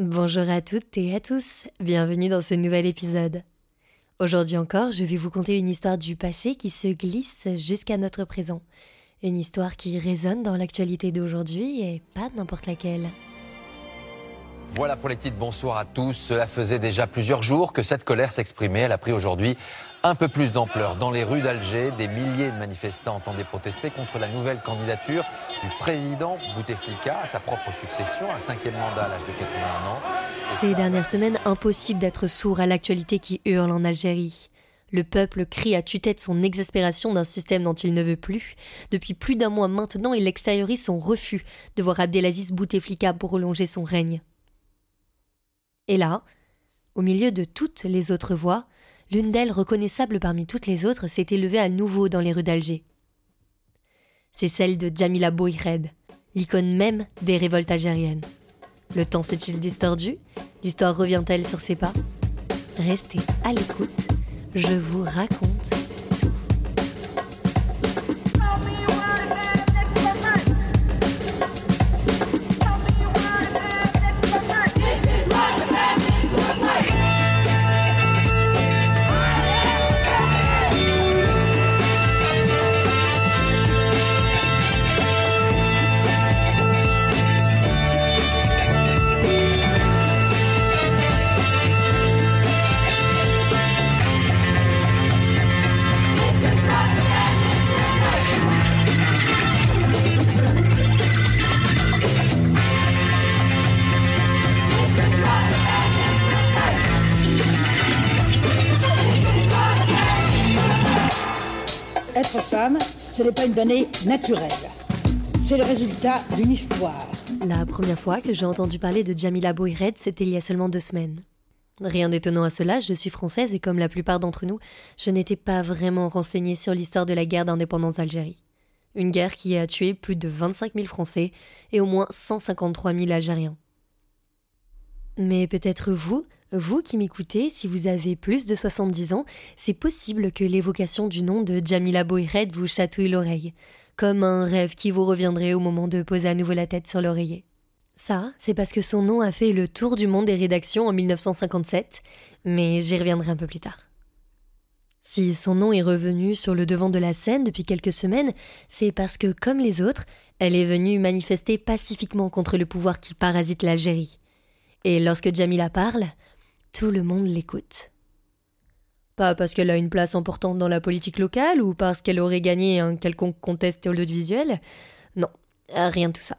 Bonjour à toutes et à tous, bienvenue dans ce nouvel épisode. Aujourd'hui encore, je vais vous conter une histoire du passé qui se glisse jusqu'à notre présent. Une histoire qui résonne dans l'actualité d'aujourd'hui et pas n'importe laquelle. Voilà pour les titres, bonsoir à tous. Cela faisait déjà plusieurs jours que cette colère s'exprimait. Elle a pris aujourd'hui un peu plus d'ampleur. Dans les rues d'Alger, des milliers de manifestants entendaient protester contre la nouvelle candidature du président Bouteflika à sa propre succession, un cinquième mandat à l'âge de 81 ans. Ces dernières semaines, impossible d'être sourd à l'actualité qui hurle en Algérie. Le peuple crie à tue-tête son exaspération d'un système dont il ne veut plus. Depuis plus d'un mois maintenant, il extériorise son refus de voir Abdelaziz Bouteflika prolonger son règne. Et là, au milieu de toutes les autres voix, l'une d'elles, reconnaissable parmi toutes les autres, s'est élevée à nouveau dans les rues d'Alger. C'est celle de Jamila Bouhired, l'icône même des révoltes algériennes. Le temps s'est-il distordu? L'histoire revient-elle sur ses pas? Restez à l'écoute, je vous raconte Femme, ce n'est pas une donnée naturelle. C'est le résultat d'une histoire. La première fois que j'ai entendu parler de Jamila Bouhired, c'était il y a seulement deux semaines. Rien d'étonnant à cela, je suis française et comme la plupart d'entre nous, je n'étais pas vraiment renseignée sur l'histoire de la guerre d'indépendance d'Algérie. Une guerre qui a tué plus de 25 000 Français et au moins 153 000 Algériens. Mais peut-être vous, vous qui m'écoutez, si vous avez plus de 70 ans, c'est possible que l'évocation du nom de Jamila Bouhired vous chatouille l'oreille, comme un rêve qui vous reviendrait au moment de poser à nouveau la tête sur l'oreiller. Ça, c'est parce que son nom a fait le tour du monde des rédactions en 1957, mais j'y reviendrai un peu plus tard. Si son nom est revenu sur le devant de la scène depuis quelques semaines, c'est parce que, comme les autres, elle est venue manifester pacifiquement contre le pouvoir qui parasite l'Algérie. Et lorsque Jamila parle, tout le monde l'écoute. Pas parce qu'elle a une place importante dans la politique locale ou parce qu'elle aurait gagné un quelconque contest audiovisuel. Non, rien de tout ça.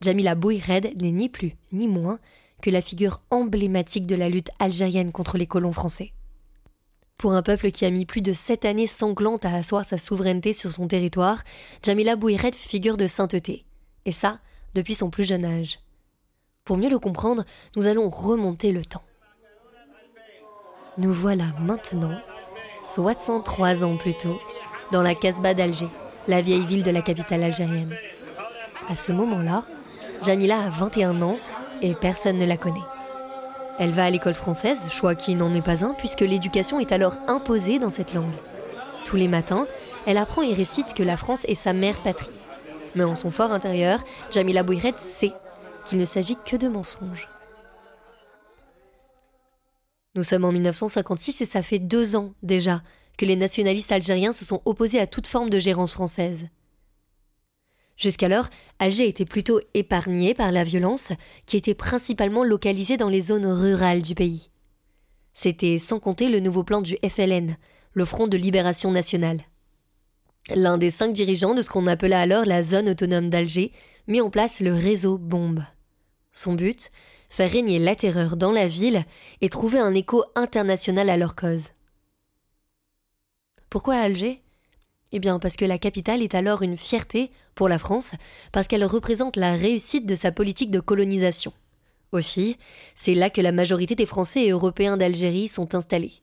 Jamila Bouhired n'est ni plus ni moins que la figure emblématique de la lutte algérienne contre les colons français. Pour un peuple qui a mis plus de sept années sanglantes à asseoir sa souveraineté sur son territoire, Jamila Bouhired figure de sainteté. Et ça, depuis son plus jeune âge. Pour mieux le comprendre, nous allons remonter le temps. Nous voilà maintenant, 63 ans plus tôt, dans la Casbah d'Alger, la vieille ville de la capitale algérienne. À ce moment-là, Jamila a 21 ans et personne ne la connaît. Elle va à l'école française, choix qui n'en est pas un puisque l'éducation est alors imposée dans cette langue. Tous les matins, elle apprend et récite que la France est sa mère patrie. Mais en son fort intérieur, Jamila Bouhired sait qu'il ne s'agit que de mensonges. Nous sommes en 1956 et ça fait deux ans déjà que les nationalistes algériens se sont opposés à toute forme de gérance française. Jusqu'alors, Alger était plutôt épargné par la violence, qui était principalement localisée dans les zones rurales du pays. C'était sans compter le nouveau plan du FLN, le Front de Libération Nationale. L'un des cinq dirigeants de ce qu'on appela alors la zone autonome d'Alger mit en place le réseau Bombe. Son but faire régner la terreur dans la ville et trouver un écho international à leur cause. Pourquoi Alger? Eh bien parce que la capitale est alors une fierté pour la France, parce qu'elle représente la réussite de sa politique de colonisation. Aussi, c'est là que la majorité des Français et Européens d'Algérie sont installés.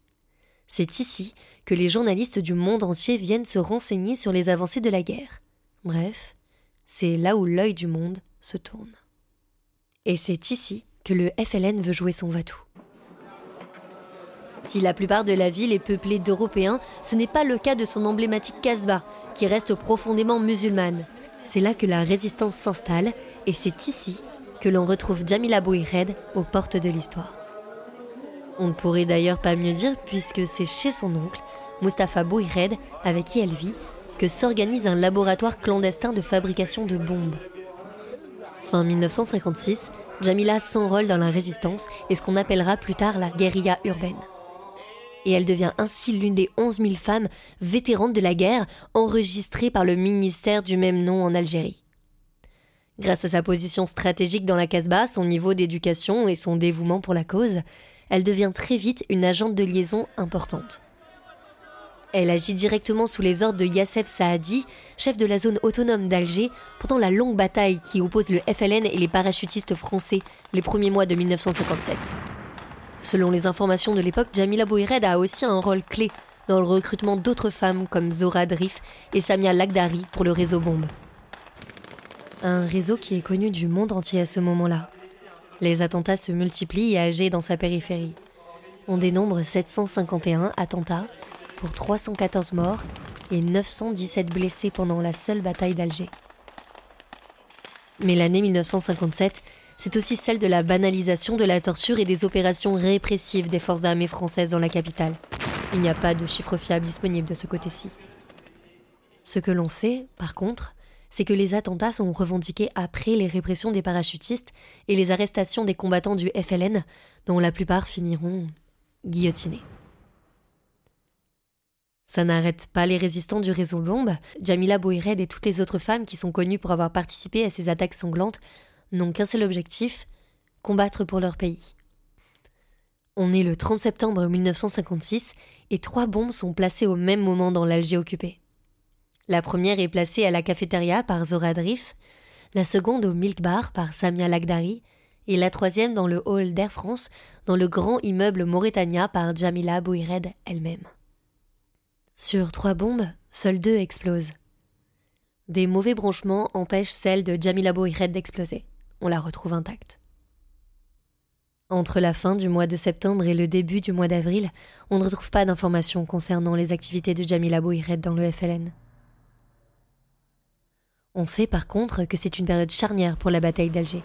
C'est ici que les journalistes du monde entier viennent se renseigner sur les avancées de la guerre. Bref, c'est là où l'œil du monde se tourne. Et c'est ici que le FLN veut jouer son va-tout. Si la plupart de la ville est peuplée d'Européens, ce n'est pas le cas de son emblématique Casbah, qui reste profondément musulmane. C'est là que la résistance s'installe, et c'est ici que l'on retrouve Jamila Bouhired aux portes de l'histoire. On ne pourrait d'ailleurs pas mieux dire puisque c'est chez son oncle, Mustapha Bouhired, avec qui elle vit, que s'organise un laboratoire clandestin de fabrication de bombes. Fin 1956, Jamila s'enrôle dans la résistance et ce qu'on appellera plus tard la guérilla urbaine. Et elle devient ainsi l'une des 11 000 femmes vétérantes de la guerre enregistrées par le ministère du même nom en Algérie. Grâce à sa position stratégique dans la Casbah, son niveau d'éducation et son dévouement pour la cause, elle devient très vite une agente de liaison importante. Elle agit directement sous les ordres de Yassef Saadi, chef de la zone autonome d'Alger, pendant la longue bataille qui oppose le FLN et les parachutistes français les premiers mois de 1957. Selon les informations de l'époque, Jamila Bouhired a aussi un rôle clé dans le recrutement d'autres femmes comme Zora Drif et Samia Lagdari pour le réseau Bombe. Un réseau qui est connu du monde entier à ce moment-là. Les attentats se multiplient et Alger dans sa périphérie. On dénombre 751 attentats pour 314 morts et 917 blessés pendant la seule bataille d'Alger. Mais l'année 1957, c'est aussi celle de la banalisation de la torture et des opérations répressives des forces armées françaises dans la capitale. Il n'y a pas de chiffres fiables disponibles de ce côté-ci. Ce que l'on sait, par contre, c'est que les attentats sont revendiqués après les répressions des parachutistes et les arrestations des combattants du FLN, dont la plupart finiront guillotinés. Ça n'arrête pas les résistants du réseau Bombe. Jamila Bouhired et toutes les autres femmes qui sont connues pour avoir participé à ces attaques sanglantes n'ont qu'un seul objectif combattre pour leur pays. On est le 30 septembre 1956 et trois bombes sont placées au même moment dans l'Alger occupé. La première est placée à la cafétéria par Zora Drif, la seconde au Milk Bar par Samia Lagdari et la troisième dans le hall d'Air France dans le grand immeuble Mauritania par Jamila Bouhired elle-même. Sur trois bombes, seules deux explosent. Des mauvais branchements empêchent celle de Jamila Bouhired d'exploser. On la retrouve intacte. Entre la fin du mois de septembre et le début du mois d'avril, on ne retrouve pas d'informations concernant les activités de Jamila Bouhired dans le FLN. On sait par contre que c'est une période charnière pour la bataille d'Alger.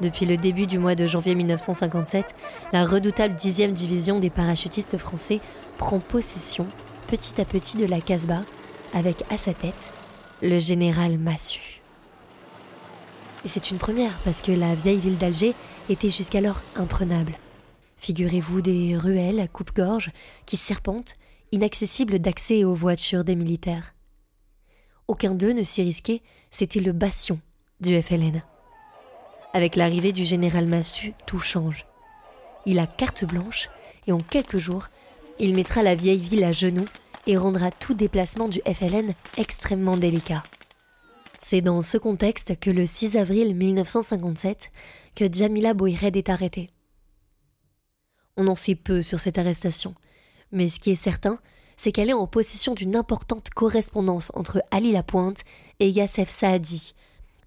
Depuis le début du mois de janvier 1957, la redoutable 10e division des parachutistes français prend possession petit à petit de la Casbah avec à sa tête le général Massu. Et c'est une première parce que la vieille ville d'Alger était jusqu'alors imprenable. Figurez-vous des ruelles à coupe-gorge qui serpentent, inaccessibles d'accès aux voitures des militaires. Aucun d'eux ne s'y risquait, c'était le bastion du FLN. Avec l'arrivée du général Massu, tout change. Il a carte blanche et en quelques jours, il mettra la vieille ville à genoux et rendra tout déplacement du FLN extrêmement délicat. C'est dans ce contexte que le 6 avril 1957, que Jamila Bouhired est arrêtée. On en sait peu sur cette arrestation, mais ce qui est certain, c'est qu'elle est en possession d'une importante correspondance entre Ali Lapointe et Yassef Saadi,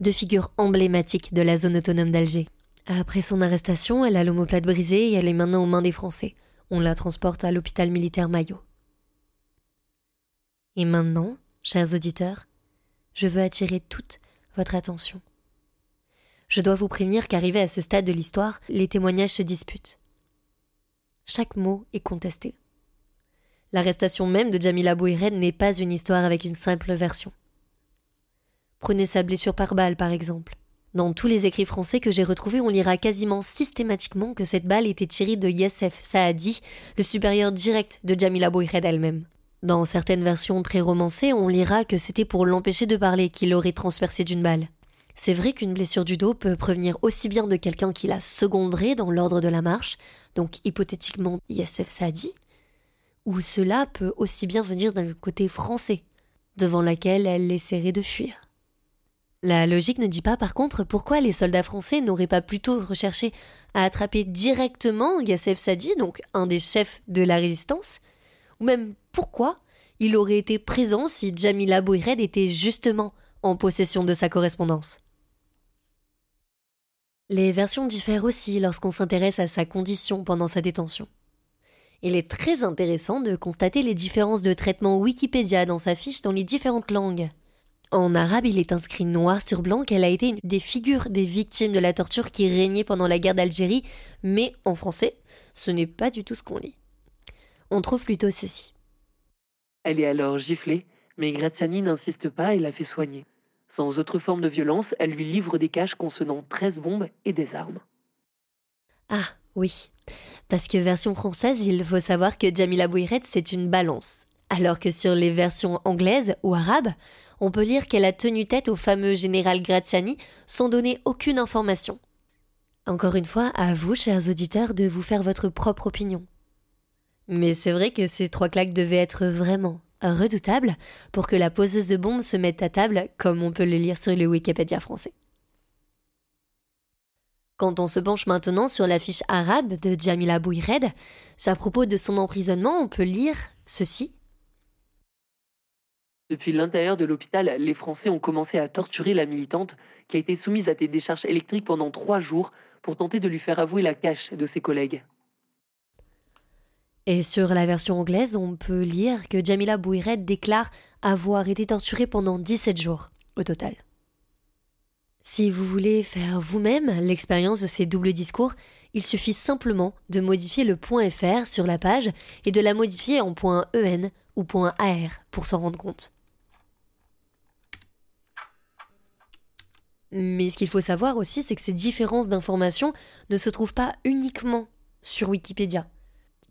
deux figures emblématiques de la zone autonome d'Alger. Après son arrestation, elle a l'omoplate brisée et elle est maintenant aux mains des Français. On la transporte à l'hôpital militaire Maillot. Et maintenant, chers auditeurs, je veux attirer toute votre attention. Je dois vous prévenir qu'arrivé à ce stade de l'histoire, les témoignages se disputent. Chaque mot est contesté. L'arrestation même de Jamila Bouhired n'est pas une histoire avec une simple version. Prenez sa blessure par balle, par exemple. Dans tous les écrits français que j'ai retrouvés, on lira quasiment systématiquement que cette balle était tirée de Yassef Saadi, le supérieur direct de Jamila Bouhired elle-même. Dans certaines versions très romancées, on lira que c'était pour l'empêcher de parler qu'il aurait transpercé d'une balle. C'est vrai qu'une blessure du dos peut provenir aussi bien de quelqu'un qui la seconderait dans l'ordre de la marche, donc hypothétiquement Yassef Saadi, ou cela peut aussi bien venir d'un côté français, devant laquelle elle essaierait de fuir. La logique ne dit pas par contre pourquoi les soldats français n'auraient pas plutôt recherché à attraper directement Yassef Sadi, donc un des chefs de la résistance, ou même pourquoi il aurait été présent si Jamila Bouhired était justement en possession de sa correspondance? Les versions diffèrent aussi lorsqu'on s'intéresse à sa condition pendant sa détention. Il est très intéressant de constater les différences de traitement Wikipédia dans sa fiche dans les différentes langues. En arabe, il est inscrit noir sur blanc qu'elle a été une des figures des victimes de la torture qui régnait pendant la guerre d'Algérie, mais en français, ce n'est pas du tout ce qu'on lit. On trouve plutôt ceci. Elle est alors giflée, mais Graziani n'insiste pas et la fait soigner. Sans autre forme de violence, elle lui livre des caches contenant 13 bombes et des armes. Ah, oui. Parce que version française, il faut savoir que Jamila Bouiret, c'est une balance. Alors que sur les versions anglaises ou arabes, on peut lire qu'elle a tenu tête au fameux général Graziani sans donner aucune information. Encore une fois, à vous, chers auditeurs, de vous faire votre propre opinion. Mais c'est vrai que ces trois claques devaient être vraiment redoutables pour que la poseuse de bombes se mette à table, comme on peut le lire sur le Wikipédia français. Quand on se penche maintenant sur la fiche arabe de Jamila Bouired, à propos de son emprisonnement, on peut lire ceci. Depuis l'intérieur de l'hôpital, les Français ont commencé à torturer la militante qui a été soumise à des décharges électriques pendant trois jours pour tenter de lui faire avouer la cache de ses collègues. Et sur la version anglaise, on peut lire que Jamila Bouired déclare avoir été torturée pendant 17 jours au total. Si vous voulez faire vous-même l'expérience de ces doubles discours, il suffit simplement de modifier le point .fr sur la page et de la modifier en point .en ou .ar pour s'en rendre compte. Mais ce qu'il faut savoir aussi, c'est que ces différences d'informations ne se trouvent pas uniquement sur Wikipédia.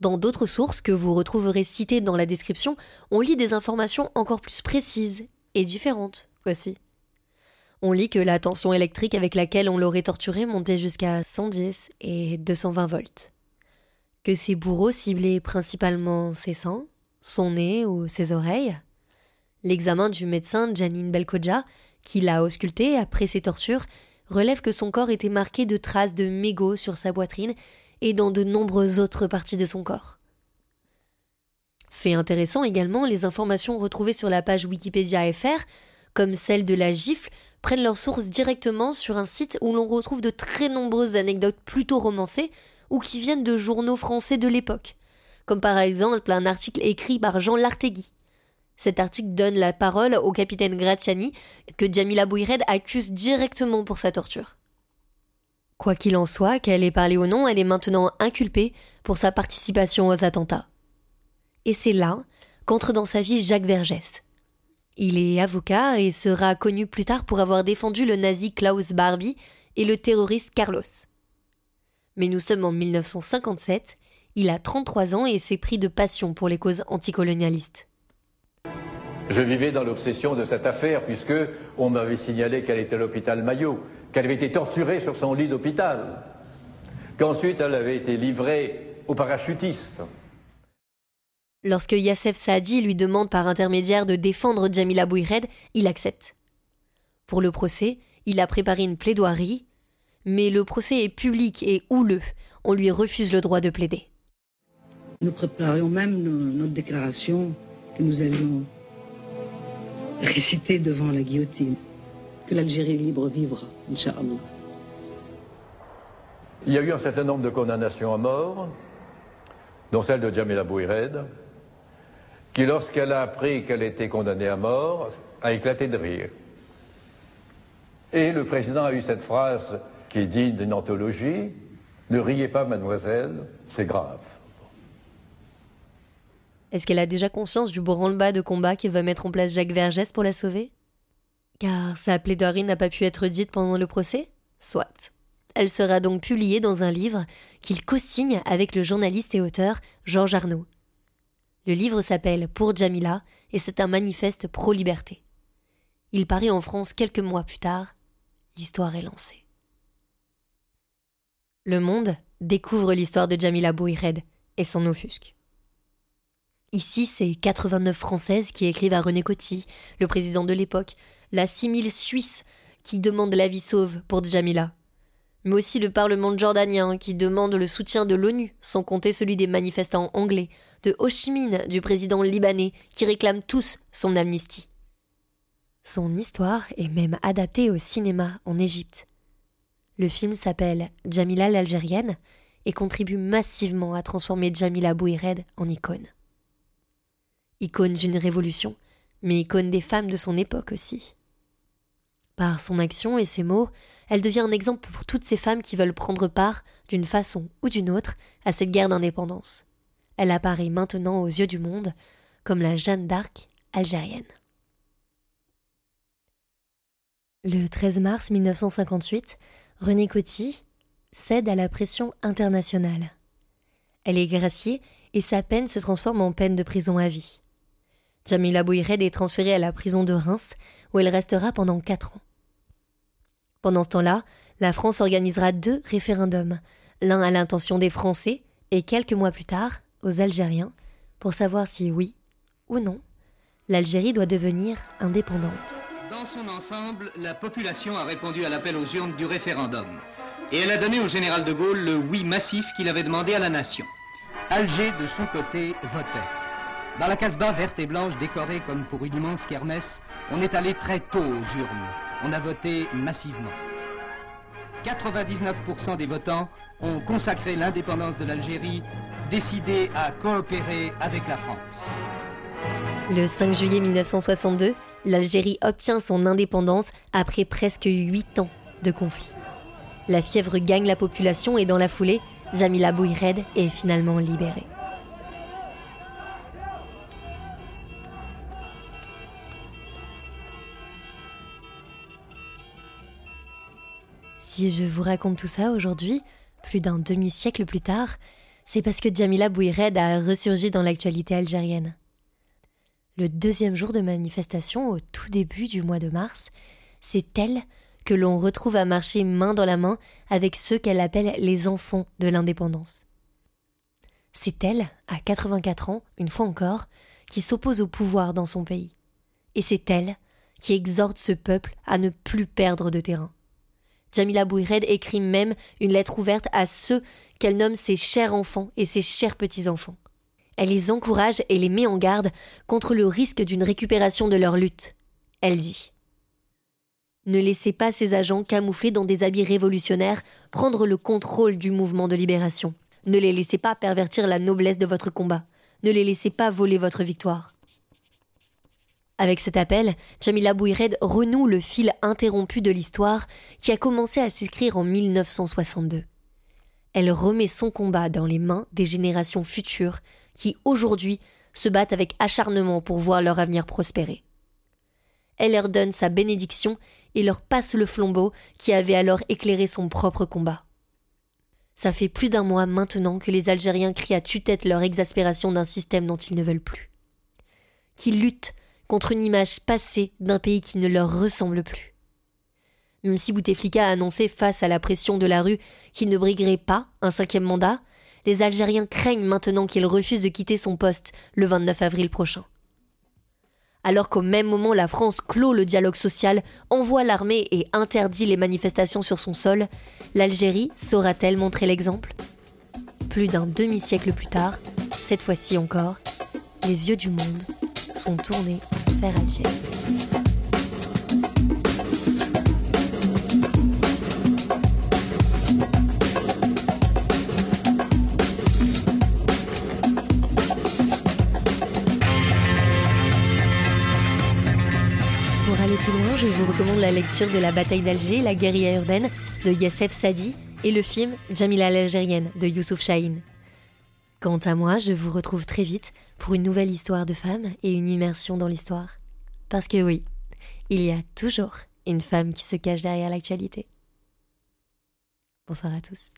Dans d'autres sources que vous retrouverez citées dans la description, on lit des informations encore plus précises et différentes aussi. On lit que la tension électrique avec laquelle on l'aurait torturé montait jusqu'à 110 et 220 volts. Que ses bourreaux ciblaient principalement ses seins, son nez ou ses oreilles. L'examen du médecin Janine Belkodja, qui l'a ausculté après ses tortures, relève que son corps était marqué de traces de mégots sur sa poitrine et dans de nombreuses autres parties de son corps. Fait intéressant également, les informations retrouvées sur la page Wikipédia FR, comme celle de la gifle, prennent leur source directement sur un site où l'on retrouve de très nombreuses anecdotes plutôt romancées ou qui viennent de journaux français de l'époque, comme par exemple un article écrit par Jean Lartegui. Cet article donne la parole au capitaine Graziani que Jamila Bouired accuse directement pour sa torture. Quoi qu'il en soit, qu'elle ait parlé ou non, elle est maintenant inculpée pour sa participation aux attentats. Et c'est là qu'entre dans sa vie Jacques Vergès, il est avocat et sera connu plus tard pour avoir défendu le nazi Klaus Barbie et le terroriste Carlos. Mais nous sommes en 1957, il a 33 ans et s'est pris de passion pour les causes anticolonialistes. Je vivais dans l'obsession de cette affaire puisque on m'avait signalé qu'elle était à l'hôpital Maillot, qu'elle avait été torturée sur son lit d'hôpital, qu'ensuite elle avait été livrée aux parachutistes, Lorsque Yassef Saadi lui demande par intermédiaire de défendre Jamila Bouired, il accepte. Pour le procès, il a préparé une plaidoirie, mais le procès est public et houleux. On lui refuse le droit de plaider. Nous préparions même notre déclaration que nous allions réciter devant la guillotine. Que l'Algérie libre vivra, Inch'Allah. Il y a eu un certain nombre de condamnations à mort, dont celle de Jamila Bouired, qui, lorsqu'elle a appris qu'elle était condamnée à mort, a éclaté de rire. Et le président a eu cette phrase qui est digne d'une anthologie Ne riez pas, mademoiselle, c'est grave. Est-ce qu'elle a déjà conscience du branle-bas de combat qu'il va mettre en place Jacques Vergès pour la sauver? Car sa plaidoirie n'a pas pu être dite pendant le procès? Soit. Elle sera donc publiée dans un livre qu'il co-signe avec le journaliste et auteur Georges Arnaud. Le livre s'appelle Pour Jamila et c'est un manifeste pro-liberté. Il paraît en France quelques mois plus tard. L'histoire est lancée. Le Monde découvre l'histoire de Jamila Bouired et son offusque. Ici, c'est 89 Françaises qui écrivent à René Coty, le président de l'époque, la 6000 Suisses qui demandent la vie sauve pour Jamila, mais aussi le Parlement jordanien qui demande le soutien de l'ONU, sans compter celui des manifestants anglais, de Ho Chi Minh, du président libanais, qui réclament tous son amnistie. Son histoire est même adaptée au cinéma en Égypte. Le film s'appelle Jamila l'Algérienne et contribue massivement à transformer Jamila Bouired en icône. Icône d'une révolution, mais icône des femmes de son époque aussi. Par son action et ses mots, elle devient un exemple pour toutes ces femmes qui veulent prendre part, d'une façon ou d'une autre, à cette guerre d'indépendance. Elle apparaît maintenant aux yeux du monde comme la Jeanne d'Arc algérienne. Le 13 mars 1958, René Coty cède à la pression internationale. Elle est graciée et sa peine se transforme en peine de prison à vie. Jamila Bouired est transférée à la prison de Reims, où elle restera pendant quatre ans. Pendant ce temps-là, la France organisera deux référendums, l'un à l'intention des Français et quelques mois plus tard aux Algériens, pour savoir si oui ou non, l'Algérie doit devenir indépendante. Dans son ensemble, la population a répondu à l'appel aux urnes du référendum. Et elle a donné au général de Gaulle le oui massif qu'il avait demandé à la nation. Alger, de son côté, votait. Dans la Casbah verte et blanche décorée comme pour une immense kermesse, on est allé très tôt aux urnes. On a voté massivement. 99% des votants ont consacré l'indépendance de l'Algérie, décidé à coopérer avec la France. Le 5 juillet 1962, l'Algérie obtient son indépendance après presque huit ans de conflit. La fièvre gagne la population et dans la foulée, Jamila Bouired est finalement libérée. Si je vous raconte tout ça aujourd'hui, plus d'un demi-siècle plus tard, c'est parce que Jamila Bouired a ressurgi dans l'actualité algérienne. Le deuxième jour de manifestation, au tout début du mois de mars, c'est elle que l'on retrouve à marcher main dans la main avec ceux qu'elle appelle les enfants de l'indépendance. C'est elle, à 84 ans, une fois encore, qui s'oppose au pouvoir dans son pays. Et c'est elle qui exhorte ce peuple à ne plus perdre de terrain. Jamila Bouired écrit même une lettre ouverte à ceux qu'elle nomme ses chers enfants et ses chers petits-enfants. Elle les encourage et les met en garde contre le risque d'une récupération de leur lutte. Elle dit ne laissez pas ces agents camouflés dans des habits révolutionnaires prendre le contrôle du mouvement de libération. Ne les laissez pas pervertir la noblesse de votre combat. Ne les laissez pas voler votre victoire. Avec cet appel, Jamila Bouired renoue le fil interrompu de l'histoire qui a commencé à s'écrire en 1962. Elle remet son combat dans les mains des générations futures qui, aujourd'hui, se battent avec acharnement pour voir leur avenir prospérer elle leur donne sa bénédiction et leur passe le flambeau qui avait alors éclairé son propre combat. Ça fait plus d'un mois maintenant que les Algériens crient à tue-tête leur exaspération d'un système dont ils ne veulent plus. Qu'ils luttent contre une image passée d'un pays qui ne leur ressemble plus. Même si Bouteflika a annoncé face à la pression de la rue qu'il ne briguerait pas un cinquième mandat, les Algériens craignent maintenant qu'il refuse de quitter son poste le 29 avril prochain. Alors qu'au même moment la France clôt le dialogue social, envoie l'armée et interdit les manifestations sur son sol, l'Algérie saura-t-elle montrer l'exemple? Plus d'un demi-siècle plus tard, cette fois-ci encore, les yeux du monde sont tournés Alger. je vous recommande la lecture de La bataille d'Alger, la guérilla urbaine de Yassef Sadi et le film Jamila l'Algérienne de Youssouf Chahine. Quant à moi, je vous retrouve très vite pour une nouvelle histoire de femme et une immersion dans l'histoire. Parce que oui, il y a toujours une femme qui se cache derrière l'actualité. Bonsoir à tous.